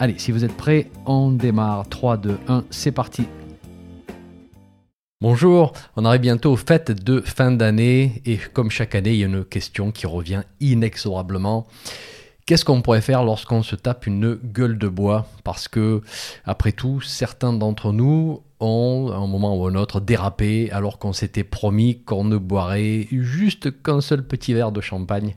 Allez, si vous êtes prêts, on démarre. 3, 2, 1, c'est parti. Bonjour, on arrive bientôt aux fêtes de fin d'année et comme chaque année, il y a une question qui revient inexorablement. Qu'est-ce qu'on pourrait faire lorsqu'on se tape une gueule de bois? Parce que, après tout, certains d'entre nous ont, à un moment ou un autre, dérapé alors qu'on s'était promis qu'on ne boirait juste qu'un seul petit verre de champagne.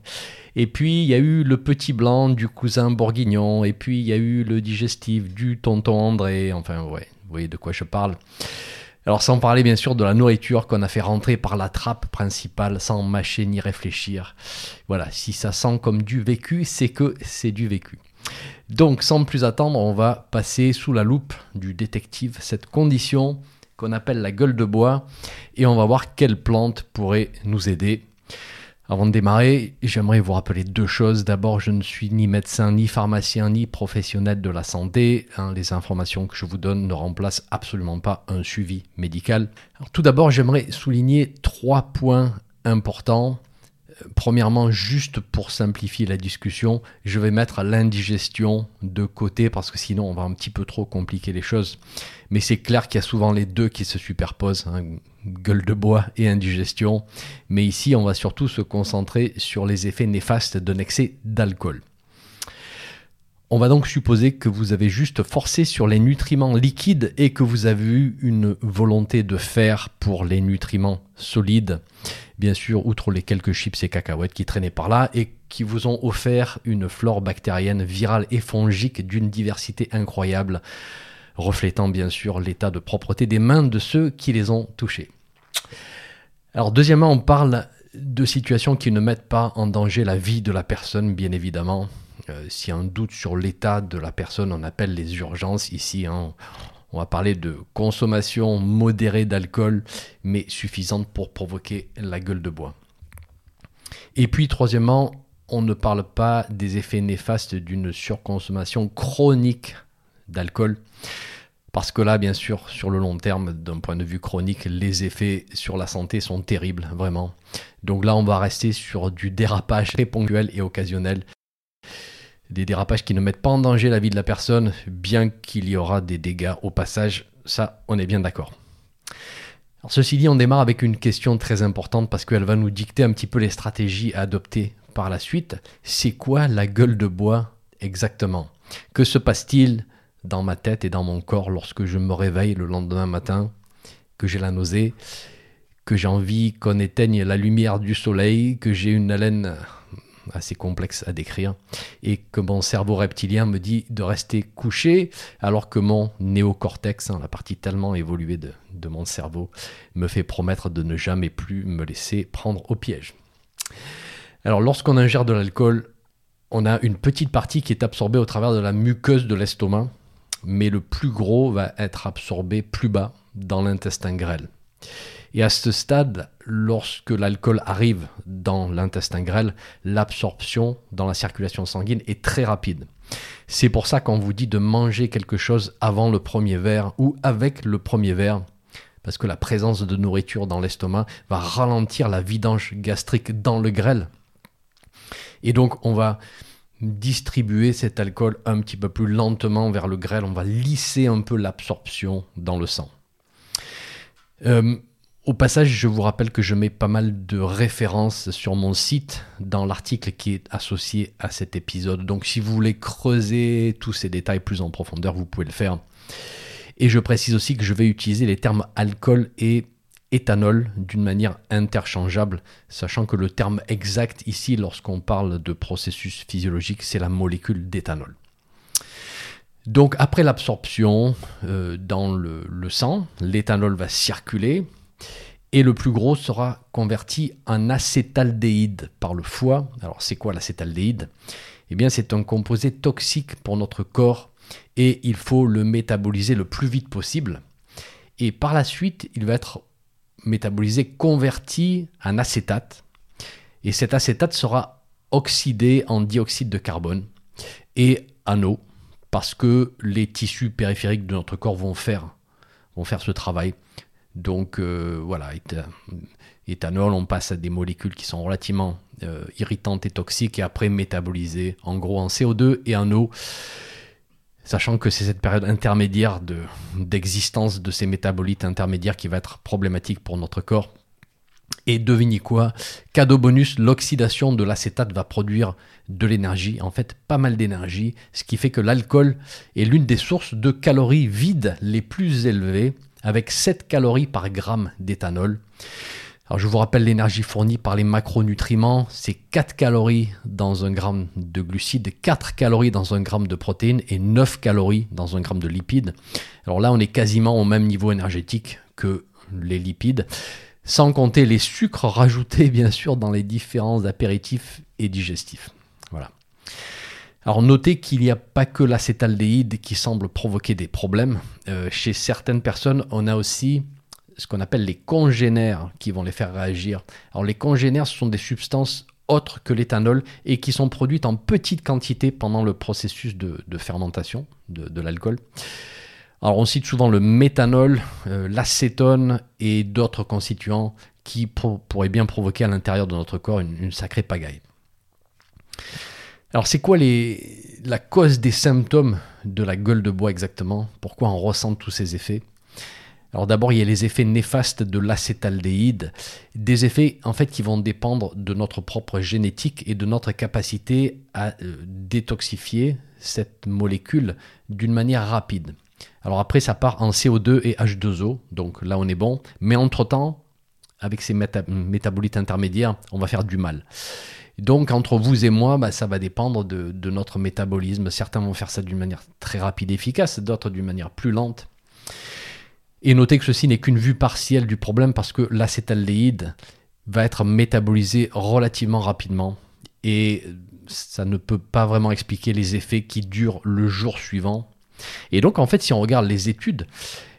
Et puis il y a eu le petit blanc du cousin bourguignon, et puis il y a eu le digestif du tonton André, enfin ouais, vous voyez de quoi je parle. Alors sans parler bien sûr de la nourriture qu'on a fait rentrer par la trappe principale sans mâcher ni réfléchir. Voilà, si ça sent comme du vécu, c'est que c'est du vécu. Donc sans plus attendre, on va passer sous la loupe du détective cette condition qu'on appelle la gueule de bois et on va voir quelle plante pourrait nous aider avant de démarrer, j'aimerais vous rappeler deux choses. D'abord, je ne suis ni médecin, ni pharmacien, ni professionnel de la santé. Hein, les informations que je vous donne ne remplacent absolument pas un suivi médical. tout d'abord, j'aimerais souligner trois points importants. Premièrement, juste pour simplifier la discussion, je vais mettre l'indigestion de côté parce que sinon on va un petit peu trop compliquer les choses. Mais c'est clair qu'il y a souvent les deux qui se superposent. Hein gueule de bois et indigestion, mais ici on va surtout se concentrer sur les effets néfastes d'un excès d'alcool. On va donc supposer que vous avez juste forcé sur les nutriments liquides et que vous avez eu une volonté de faire pour les nutriments solides, bien sûr, outre les quelques chips et cacahuètes qui traînaient par là et qui vous ont offert une flore bactérienne virale et fongique d'une diversité incroyable reflétant bien sûr l'état de propreté des mains de ceux qui les ont touchés. Alors deuxièmement, on parle de situations qui ne mettent pas en danger la vie de la personne, bien évidemment. Euh, a un doute sur l'état de la personne, on appelle les urgences. Ici, hein. on va parler de consommation modérée d'alcool, mais suffisante pour provoquer la gueule de bois. Et puis, troisièmement, on ne parle pas des effets néfastes d'une surconsommation chronique d'alcool. Parce que là, bien sûr, sur le long terme, d'un point de vue chronique, les effets sur la santé sont terribles, vraiment. Donc là, on va rester sur du dérapage très ponctuel et occasionnel. Des dérapages qui ne mettent pas en danger la vie de la personne, bien qu'il y aura des dégâts au passage. Ça, on est bien d'accord. ceci dit, on démarre avec une question très importante parce qu'elle va nous dicter un petit peu les stratégies à adopter par la suite. C'est quoi la gueule de bois exactement? Que se passe-t-il dans ma tête et dans mon corps lorsque je me réveille le lendemain matin, que j'ai la nausée, que j'ai envie qu'on éteigne la lumière du soleil, que j'ai une haleine assez complexe à décrire, et que mon cerveau reptilien me dit de rester couché, alors que mon néocortex, hein, la partie tellement évoluée de, de mon cerveau, me fait promettre de ne jamais plus me laisser prendre au piège. Alors lorsqu'on ingère de l'alcool, on a une petite partie qui est absorbée au travers de la muqueuse de l'estomac, mais le plus gros va être absorbé plus bas dans l'intestin grêle. Et à ce stade, lorsque l'alcool arrive dans l'intestin grêle, l'absorption dans la circulation sanguine est très rapide. C'est pour ça qu'on vous dit de manger quelque chose avant le premier verre ou avec le premier verre, parce que la présence de nourriture dans l'estomac va ralentir la vidange gastrique dans le grêle. Et donc on va distribuer cet alcool un petit peu plus lentement vers le grêle. On va lisser un peu l'absorption dans le sang. Euh, au passage, je vous rappelle que je mets pas mal de références sur mon site dans l'article qui est associé à cet épisode. Donc si vous voulez creuser tous ces détails plus en profondeur, vous pouvez le faire. Et je précise aussi que je vais utiliser les termes alcool et éthanol d'une manière interchangeable, sachant que le terme exact ici, lorsqu'on parle de processus physiologique, c'est la molécule d'éthanol. Donc après l'absorption euh, dans le, le sang, l'éthanol va circuler et le plus gros sera converti en acétaldéhyde par le foie. Alors c'est quoi l'acétaldéhyde? Eh bien c'est un composé toxique pour notre corps et il faut le métaboliser le plus vite possible. Et par la suite, il va être métabolisé, converti en acétate. Et cet acétate sera oxydé en dioxyde de carbone et en eau, parce que les tissus périphériques de notre corps vont faire, vont faire ce travail. Donc euh, voilà, éthanol, on passe à des molécules qui sont relativement euh, irritantes et toxiques et après métabolisées en gros en CO2 et en eau. Sachant que c'est cette période intermédiaire d'existence de, ces métabolites intermédiaires qui va être problématique pour notre corps. Et devinez quoi Cadeau bonus, l'oxydation de l'acétate va produire de l'énergie, en fait pas mal d'énergie, ce qui fait que l'alcool est l'une des sources de calories vides les plus élevées, avec 7 calories par gramme d'éthanol. Je vous rappelle l'énergie fournie par les macronutriments, c'est 4 calories dans un gramme de glucides, 4 calories dans un gramme de protéines et 9 calories dans un gramme de lipides. Alors là, on est quasiment au même niveau énergétique que les lipides, sans compter les sucres rajoutés bien sûr dans les différents apéritifs et digestifs. Voilà. Alors notez qu'il n'y a pas que l'acétaldéhyde qui semble provoquer des problèmes. Euh, chez certaines personnes, on a aussi ce qu'on appelle les congénères qui vont les faire réagir. Alors les congénères, ce sont des substances autres que l'éthanol et qui sont produites en petite quantité pendant le processus de, fermentation de, l'alcool. Alors on cite souvent le méthanol, euh, l'acétone et d'autres constituants qui pourraient bien provoquer à l'intérieur de notre corps une, sacrée pagaille. Alors c'est quoi la cause des symptômes de la gueule de bois exactement? Pourquoi on ressent tous ces effets? Alors d'abord, il y a les effets néfastes de l'acétaldéhyde, des effets en fait qui vont dépendre de notre propre génétique et de notre capacité à euh, détoxifier cette molécule d'une manière rapide. Alors après, ça part en CO2 et H2O, donc là on est bon, mais entre-temps, avec ces métabolites intermédiaires, on va faire du mal. Donc entre vous et moi, bah, ça va dépendre de, notre métabolisme. Certains vont faire ça d'une manière très rapide et efficace, d'autres d'une manière plus lente. Et notez que ceci n'est qu'une vue partielle du problème parce que l'acétaldéhyde va être métabolisé relativement rapidement et ça ne peut pas vraiment expliquer les effets qui durent le jour suivant. Et donc en fait si on regarde les études,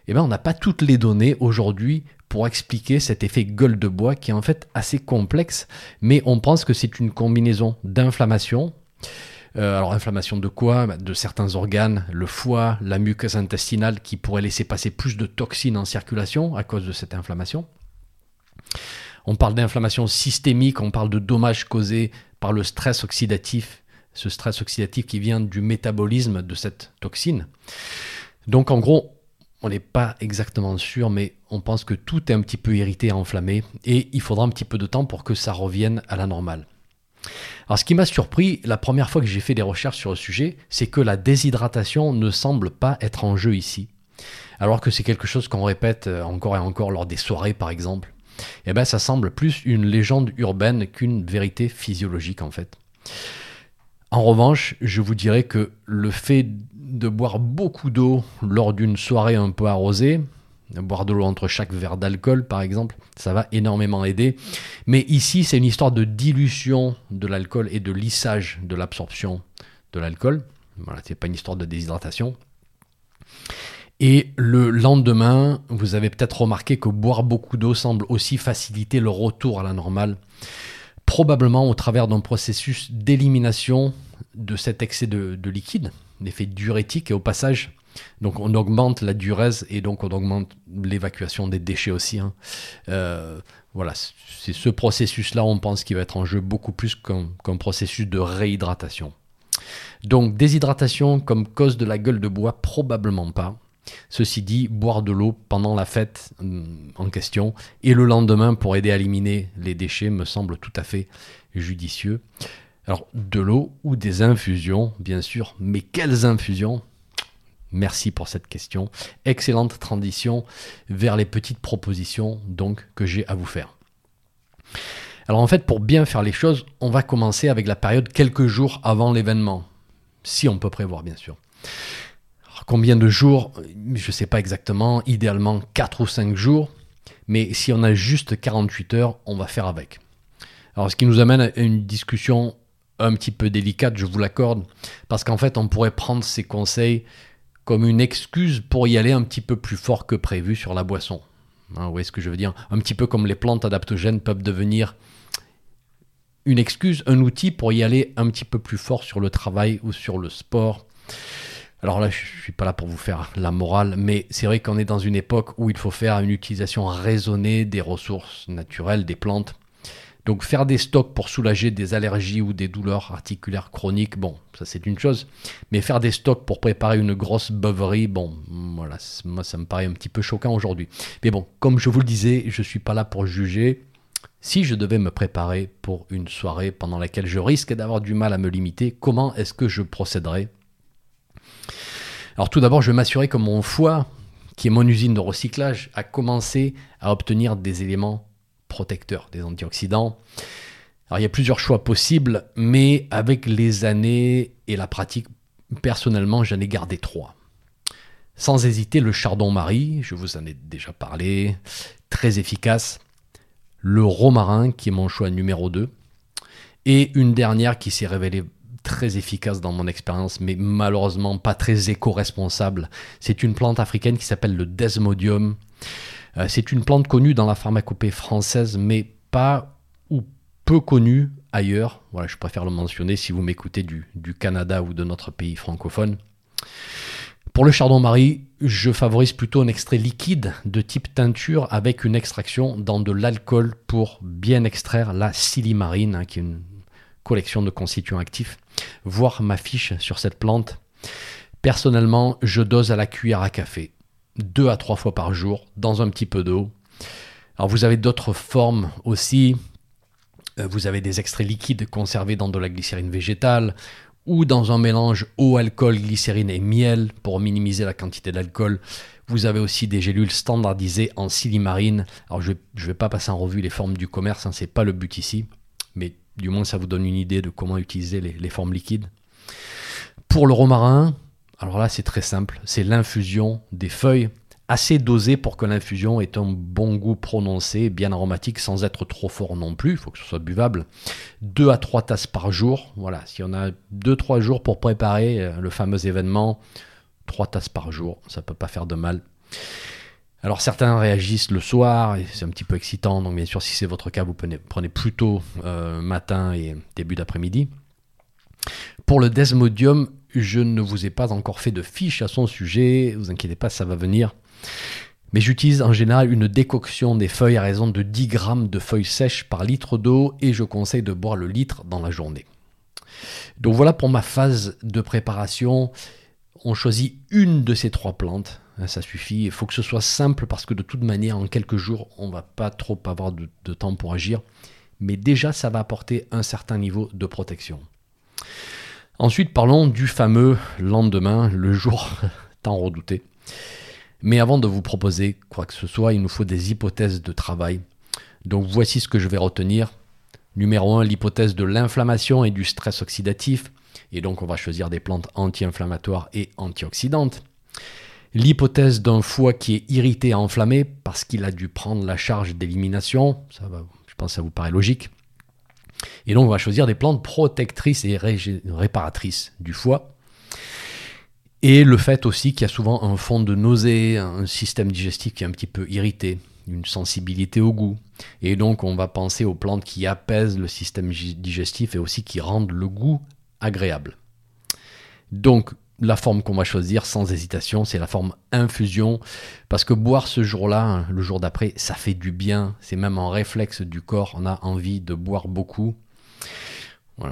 eh ben, on n'a pas toutes les données aujourd'hui pour expliquer cet effet gueule de bois qui est en fait assez complexe, mais on pense que c'est une combinaison d'inflammation, euh, alors inflammation de quoi? Bah, De certains organes, le foie, la muqueuse intestinale qui pourrait laisser passer plus de toxines en circulation à cause de cette inflammation. On parle d'inflammation systémique, on parle de dommages causés par le stress oxydatif, ce stress oxydatif qui vient du métabolisme de cette toxine. Donc en gros, on n'est pas exactement sûr, mais on pense que tout est un petit peu irrité enflammé, et il faudra un petit peu de temps pour que ça revienne à la normale. Alors ce qui m'a surpris la première fois que j'ai fait des recherches sur le sujet, c'est que la déshydratation ne semble pas être en jeu ici. Alors que c'est quelque chose qu'on répète euh, encore et encore lors des soirées par exemple. Eh bien ça semble plus une légende urbaine qu'une vérité physiologique en fait. En revanche, je vous dirais que le fait de boire beaucoup d'eau lors d'une soirée un peu arrosée, boire de l'eau entre chaque verre d'alcool par exemple, ça va énormément aider. Mais ici, c'est une histoire de dilution de l'alcool et de lissage de l'absorption de l'alcool. Voilà, c'est pas une histoire de déshydratation. Et le lendemain, vous avez peut-être remarqué que boire beaucoup d'eau semble aussi faciliter le retour à la normale, probablement au travers d'un processus d'élimination de cet excès de, de liquide, l'effet diurétique, et au passage, donc on augmente la durée et donc on augmente l'évacuation des déchets aussi. Hein. Euh, voilà, c'est ce processus-là, on pense qu'il va être en jeu beaucoup plus qu'un processus de réhydratation. Donc déshydratation comme cause de la gueule de bois, probablement pas. Ceci dit, boire de l'eau pendant la fête hum, en question et le lendemain pour aider à éliminer les déchets me semble tout à fait judicieux. Alors de l'eau ou des infusions, bien sûr, mais quelles infusions? Merci pour cette question. Excellente transition vers les petites propositions donc que j'ai à vous faire. Alors en fait, pour bien faire les choses, on va commencer avec la période quelques jours avant l'événement, si on peut prévoir bien sûr. combien de jours? Je ne sais pas exactement, idéalement 4 ou 5 jours, mais si on a juste 48 heures, on va faire avec. Alors ce qui nous amène à une discussion un petit peu délicate, je vous l'accorde, parce qu'en fait, on pourrait prendre ces conseils comme une excuse pour y aller un petit peu plus fort que prévu sur la boisson. Hein, vous voyez ce que je veux dire? Un petit peu comme les plantes adaptogènes peuvent devenir une excuse, un outil pour y aller un petit peu plus fort sur le travail ou sur le sport. Alors là, je ne suis pas là pour vous faire la morale, mais c'est vrai qu'on est dans une époque où il faut faire une utilisation raisonnée des ressources naturelles, des plantes. Donc faire des stocks pour soulager des allergies ou des douleurs articulaires chroniques, bon, ça c'est une chose. Mais faire des stocks pour préparer une grosse beuverie, bon, voilà, moi ça me paraît un petit peu choquant aujourd'hui. Mais bon, comme je vous le disais, je ne suis pas là pour juger. Si je devais me préparer pour une soirée pendant laquelle je risque d'avoir du mal à me limiter, comment est-ce que je procéderais? Alors tout d'abord, je vais m'assurer que mon foie, qui est mon usine de recyclage, a commencé à obtenir des éléments protecteurs, des antioxydants. Alors il y a plusieurs choix possibles, mais avec les années et la pratique, personnellement, j'en ai gardé trois. Sans hésiter, le chardon-marie, je vous en ai déjà parlé, très efficace. Le romarin, qui est mon choix numéro 2. Et une dernière qui s'est révélée très efficace dans mon expérience, mais malheureusement pas très éco-responsable. C'est une plante africaine qui s'appelle le Desmodium. Euh, c'est une plante connue dans la pharmacopée française, mais pas ou peu connue ailleurs. Voilà, je préfère le mentionner si vous m'écoutez du, Canada ou de notre pays francophone. Pour le chardon-marie, je favorise plutôt un extrait liquide de type teinture avec une extraction dans de l'alcool pour bien extraire la silimarine, hein, qui est une collection de constituants actifs, voir ma fiche sur cette plante. Personnellement, je dose à la cuillère à café, deux à trois fois par jour, dans un petit peu d'eau. Alors vous avez d'autres formes aussi. Euh, vous avez des extraits liquides conservés dans de la glycérine végétale ou dans un mélange eau, alcool, glycérine et miel pour minimiser la quantité d'alcool. Vous avez aussi des gélules standardisées en silimarine. Alors je ne vais, pas passer en revue les formes du commerce, hein, ce n'est pas le but ici, mais du moins, ça vous donne une idée de comment utiliser les, formes liquides. Pour le romarin, alors là, c'est très simple. C'est l'infusion des feuilles assez dosée pour que l'infusion ait un bon goût prononcé, bien aromatique, sans être trop fort non plus. Il faut que ce soit buvable. 2 à 3 tasses par jour. Voilà, si on a 2-3 jours pour préparer euh, le fameux événement, 3 tasses par jour, ça ne peut pas faire de mal. Alors certains réagissent le soir, c'est un petit peu excitant, donc bien sûr si c'est votre cas, vous prenez, plutôt euh, matin et début d'après-midi. Pour le desmodium, je ne vous ai pas encore fait de fiche à son sujet, vous inquiétez pas, ça va venir. Mais j'utilise en général une décoction des feuilles à raison de 10 grammes de feuilles sèches par litre d'eau et je conseille de boire le litre dans la journée. Donc voilà pour ma phase de préparation. On choisit une de ces trois plantes Hein, ça suffit. Il faut que ce soit simple parce que de toute manière, en quelques jours, on va pas trop avoir de, temps pour agir. Mais déjà, ça va apporter un certain niveau de protection. Ensuite, parlons du fameux lendemain, le jour tant redouté. Mais avant de vous proposer quoi que ce soit, il nous faut des hypothèses de travail. Donc voici ce que je vais retenir. Numéro 1, l'hypothèse de l'inflammation et du stress oxydatif. Et donc on va choisir des plantes anti-inflammatoires et antioxydantes l'hypothèse d'un foie qui est irrité et enflammé parce qu'il a dû prendre la charge d'élimination, ça va, je pense que ça vous paraît logique. Et donc on va choisir des plantes protectrices et réparatrices du foie. Et le fait aussi qu'il y a souvent un fond de nausée, un système digestif qui est un petit peu irrité, une sensibilité au goût. Et donc on va penser aux plantes qui apaisent le système digestif et aussi qui rendent le goût agréable. Donc la forme qu'on va choisir sans hésitation, c'est la forme infusion, parce que boire ce jour-là, hein, le jour d'après, ça fait du bien, c'est même un réflexe du corps, on a envie de boire beaucoup.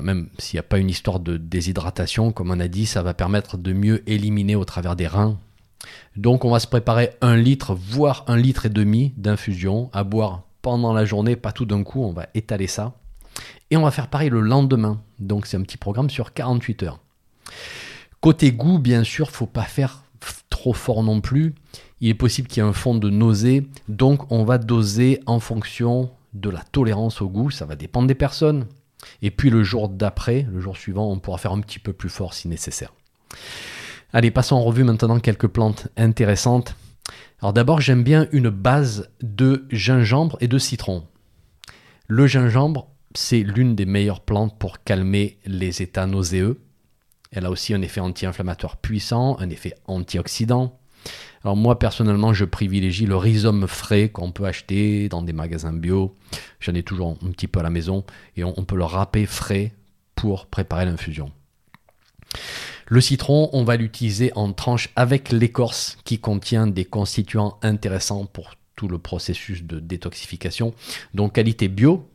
même s'il n'y a pas une histoire de déshydratation, comme on a dit, ça va permettre de mieux éliminer au travers des reins. Donc on va se préparer un litre, voire un litre et demi d'infusion à boire pendant la journée, pas tout d'un coup, on va étaler ça. Et on va faire pareil le lendemain. Donc c'est un petit programme sur 48 heures. Côté goût, bien sûr, faut pas faire trop fort non plus. Il est possible qu'il y ait un fond de nausée, donc on va doser en fonction de la tolérance au goût. Ça va dépendre des personnes. Et puis le jour d'après, le jour suivant, on pourra faire un petit peu plus fort si nécessaire. Allez, passons en revue maintenant quelques plantes intéressantes. Alors d'abord, j'aime bien une base de gingembre et de citron. Le gingembre, c'est l'une des meilleures plantes pour calmer les états nauséeux. Elle a aussi un effet anti-inflammatoire puissant, un effet antioxydant. Alors moi personnellement, je privilégie le rhizome frais qu'on peut acheter dans des magasins bio. J'en ai toujours un petit peu à la maison et on, peut le râper frais pour préparer l'infusion. Le citron, on va l'utiliser en tranche avec l'écorce qui contient des constituants intéressants pour tout le processus de détoxification. Donc qualité bio,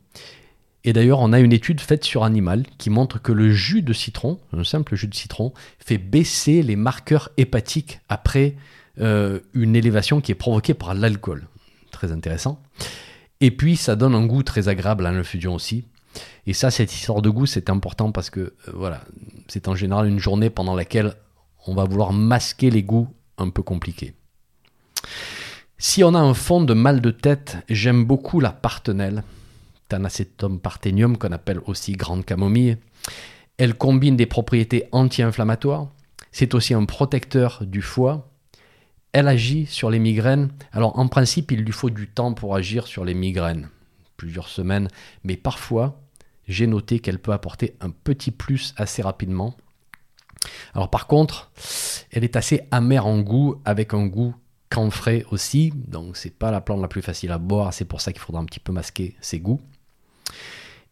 et d'ailleurs, on a une étude faite sur animal qui montre que le jus de citron, un simple jus de citron, fait baisser les marqueurs hépatiques après euh, une élévation qui est provoquée par l'alcool. Très intéressant. Et puis, ça donne un goût très agréable à l'infusion aussi. Et ça, cette histoire de goût, c'est important parce que, euh, voilà, c'est en général une journée pendant laquelle on va vouloir masquer les goûts un peu compliqués. Si on a un fond de mal de tête, j'aime beaucoup la partenelle Tanacetum parthenium, qu'on appelle aussi grande camomille. Elle combine des propriétés anti-inflammatoires. C'est aussi un protecteur du foie. Elle agit sur les migraines. Alors en principe, il lui faut du temps pour agir sur les migraines, plusieurs semaines, mais parfois, j'ai noté qu'elle peut apporter un petit plus assez rapidement. Alors par contre, elle est assez amère en goût, avec un goût camphré aussi, donc c'est pas la plante la plus facile à boire, c'est pour ça qu'il faudra un petit peu masquer ses goûts.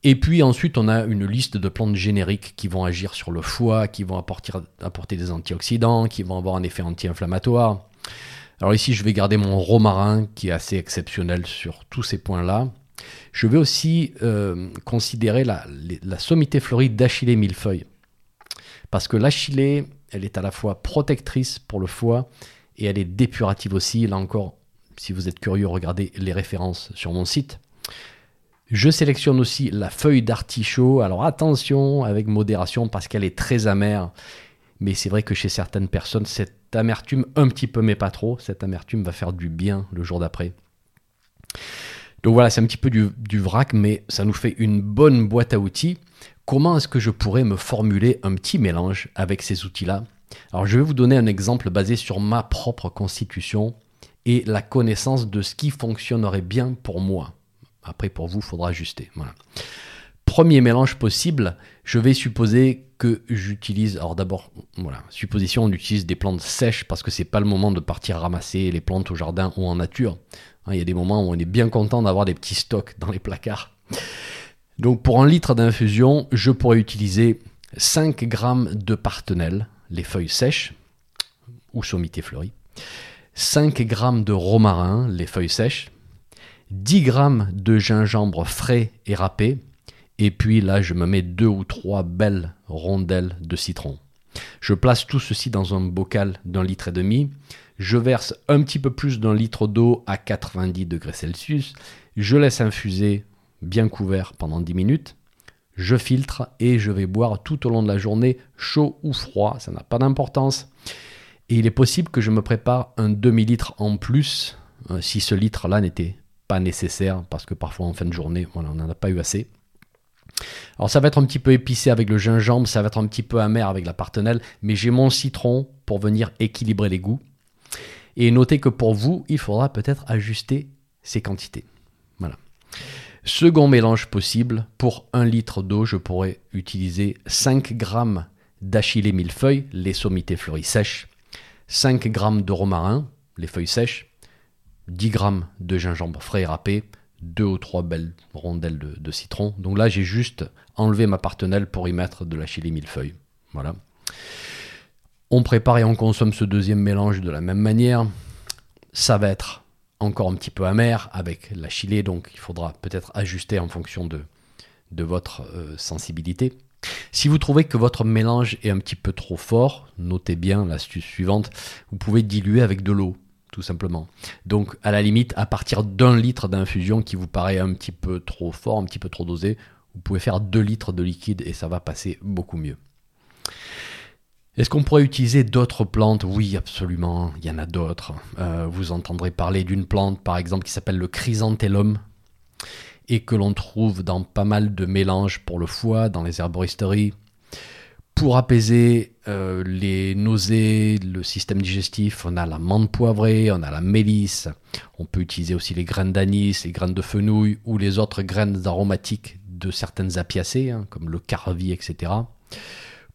Et puis ensuite, on a une liste de plantes génériques qui vont agir sur le foie, qui vont apporter, des antioxydants, qui vont avoir un effet anti-inflammatoire. Alors ici, je vais garder mon romarin qui est assez exceptionnel sur tous ces points-là. Je vais aussi euh, considérer la, la sommité floride d'Achillée millefeuille. Parce que l'Achillée, elle est à la fois protectrice pour le foie et elle est dépurative aussi. Là encore, si vous êtes curieux, regardez les références sur mon site. Je sélectionne aussi la feuille d'artichaut. Alors attention avec modération parce qu'elle est très amère. Mais c'est vrai que chez certaines personnes, cette amertume, un petit peu mais pas trop, cette amertume va faire du bien le jour d'après. Donc voilà, c'est un petit peu du, du, vrac, mais ça nous fait une bonne boîte à outils. Comment est-ce que je pourrais me formuler un petit mélange avec ces outils-là? Alors je vais vous donner un exemple basé sur ma propre constitution et la connaissance de ce qui fonctionnerait bien pour moi. Après, pour vous, il faudra ajuster. Premier mélange possible, je vais supposer que j'utilise. Alors d'abord, voilà, supposition, on utilise des plantes sèches parce que c'est pas le moment de partir ramasser les plantes au jardin ou en nature. Hein, il y a des moments où on est bien content d'avoir des petits stocks dans les placards. Donc pour un litre d'infusion, je pourrais utiliser 5 g de partenelle, les feuilles sèches, ou sommité fleurie, 5 g de romarin, les feuilles sèches, 10 grammes de gingembre frais et râpé, et puis là je me mets deux ou trois belles rondelles de citron. Je place tout ceci dans un bocal d'un litre et demi, je verse un petit peu plus d'un litre d'eau à 90 degrés Celsius, je laisse infuser bien couvert pendant 10 minutes, je filtre et je vais boire tout au long de la journée, chaud ou froid, ça n'a pas d'importance. Et il est possible que je me prépare un demi-litre en plus, euh, si ce litre-là n'était pas nécessaire parce que parfois en fin de journée, on n'en a pas eu assez. Alors ça va être un petit peu épicé avec le gingembre, ça va être un petit peu amer avec la partenelle, mais j'ai mon citron pour venir équilibrer les goûts. Et notez que pour vous, il faudra peut-être ajuster ces quantités. Voilà. Second mélange possible, pour un litre d'eau, je pourrais utiliser 5 g d'achillée millefeuille, les sommités fleuries sèches, 5 g de romarin, les feuilles sèches, 10 grammes de gingembre frais râpé, 2 ou 3 belles rondelles de, citron. Donc là, j'ai juste enlevé ma partenelle pour y mettre de la chili millefeuille. Voilà. On prépare et on consomme ce deuxième mélange de la même manière. Ça va être encore un petit peu amer avec la chili, donc il faudra peut-être ajuster en fonction de, de votre euh, sensibilité. Si vous trouvez que votre mélange est un petit peu trop fort, notez bien l'astuce suivante, vous pouvez diluer avec de l'eau tout simplement. Donc, à la limite, à partir d'un litre d'infusion qui vous paraît un petit peu trop fort, un petit peu trop dosé, vous pouvez faire 2 litres de liquide et ça va passer beaucoup mieux. Est-ce qu'on pourrait utiliser d'autres plantes? Oui, absolument, il y en a d'autres. Euh, vous entendrez parler d'une plante, par exemple, qui s'appelle le chrysanthellum et que l'on trouve dans pas mal de mélanges pour le foie, dans les herboristeries, pour apaiser euh, les nausées, le système digestif, on a la menthe poivrée, on a la mélisse. On peut utiliser aussi les graines d'anis, les graines de fenouil ou les autres graines aromatiques de certaines apiacées, hein, comme le carvi, etc.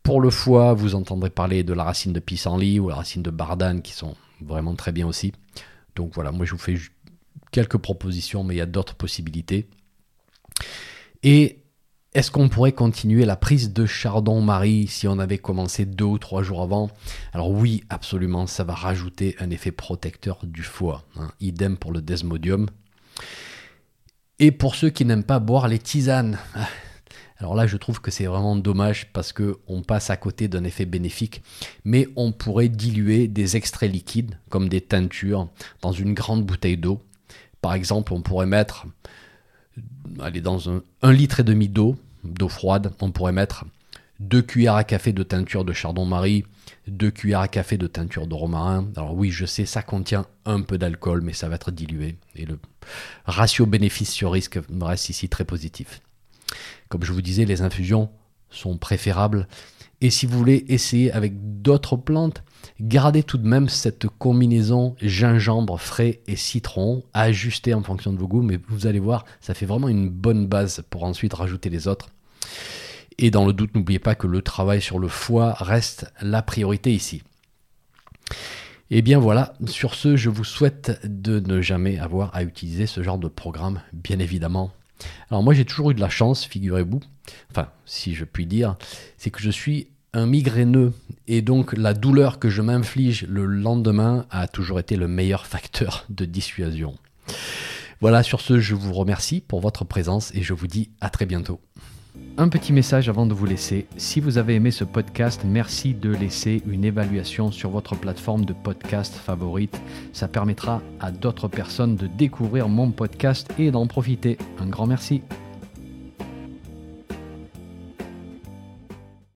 Pour le foie, vous entendrez parler de la racine de pissenlit ou la racine de bardane qui sont vraiment très bien aussi. Donc voilà, moi je vous fais quelques propositions, mais il y a d'autres possibilités. Et est-ce qu'on pourrait continuer la prise de chardon-marie si on avait commencé deux ou trois jours avant? Alors oui, absolument, ça va rajouter un effet protecteur du foie. Hein. Idem pour le desmodium. Et pour ceux qui n'aiment pas boire les tisanes, alors là, je trouve que c'est vraiment dommage parce que on passe à côté d'un effet bénéfique, mais on pourrait diluer des extraits liquides comme des teintures dans une grande bouteille d'eau. Par exemple, on pourrait mettre, allez, dans un, litre et demi d'eau, d'eau froide, on pourrait mettre deux cuillères à café de teinture de chardon-marie, deux cuillères à café de teinture de romarin. Alors oui, je sais, ça contient un peu d'alcool, mais ça va être dilué. Et le ratio bénéfice sur risque reste ici très positif. Comme je vous disais, les infusions sont préférables. Et si vous voulez essayer avec d'autres plantes, gardez tout de même cette combinaison gingembre frais et citron, à ajuster en fonction de vos goûts, mais vous allez voir, ça fait vraiment une bonne base pour ensuite rajouter les autres. Et dans le doute, n'oubliez pas que le travail sur le foie reste la priorité ici. Et eh bien voilà, sur ce, je vous souhaite de ne jamais avoir à utiliser ce genre de programme, bien évidemment. Alors moi j'ai toujours eu de la chance, figurez-vous, enfin si je puis dire, c'est que je suis un migraineux et donc la douleur que je m'inflige le lendemain a toujours été le meilleur facteur de dissuasion. Voilà, sur ce, je vous remercie pour votre présence et je vous dis à très bientôt. Un petit message avant de vous laisser. Si vous avez aimé ce podcast, merci de laisser une évaluation sur votre plateforme de podcast favorite. Ça permettra à d'autres personnes de découvrir mon podcast et d'en profiter. Un grand merci.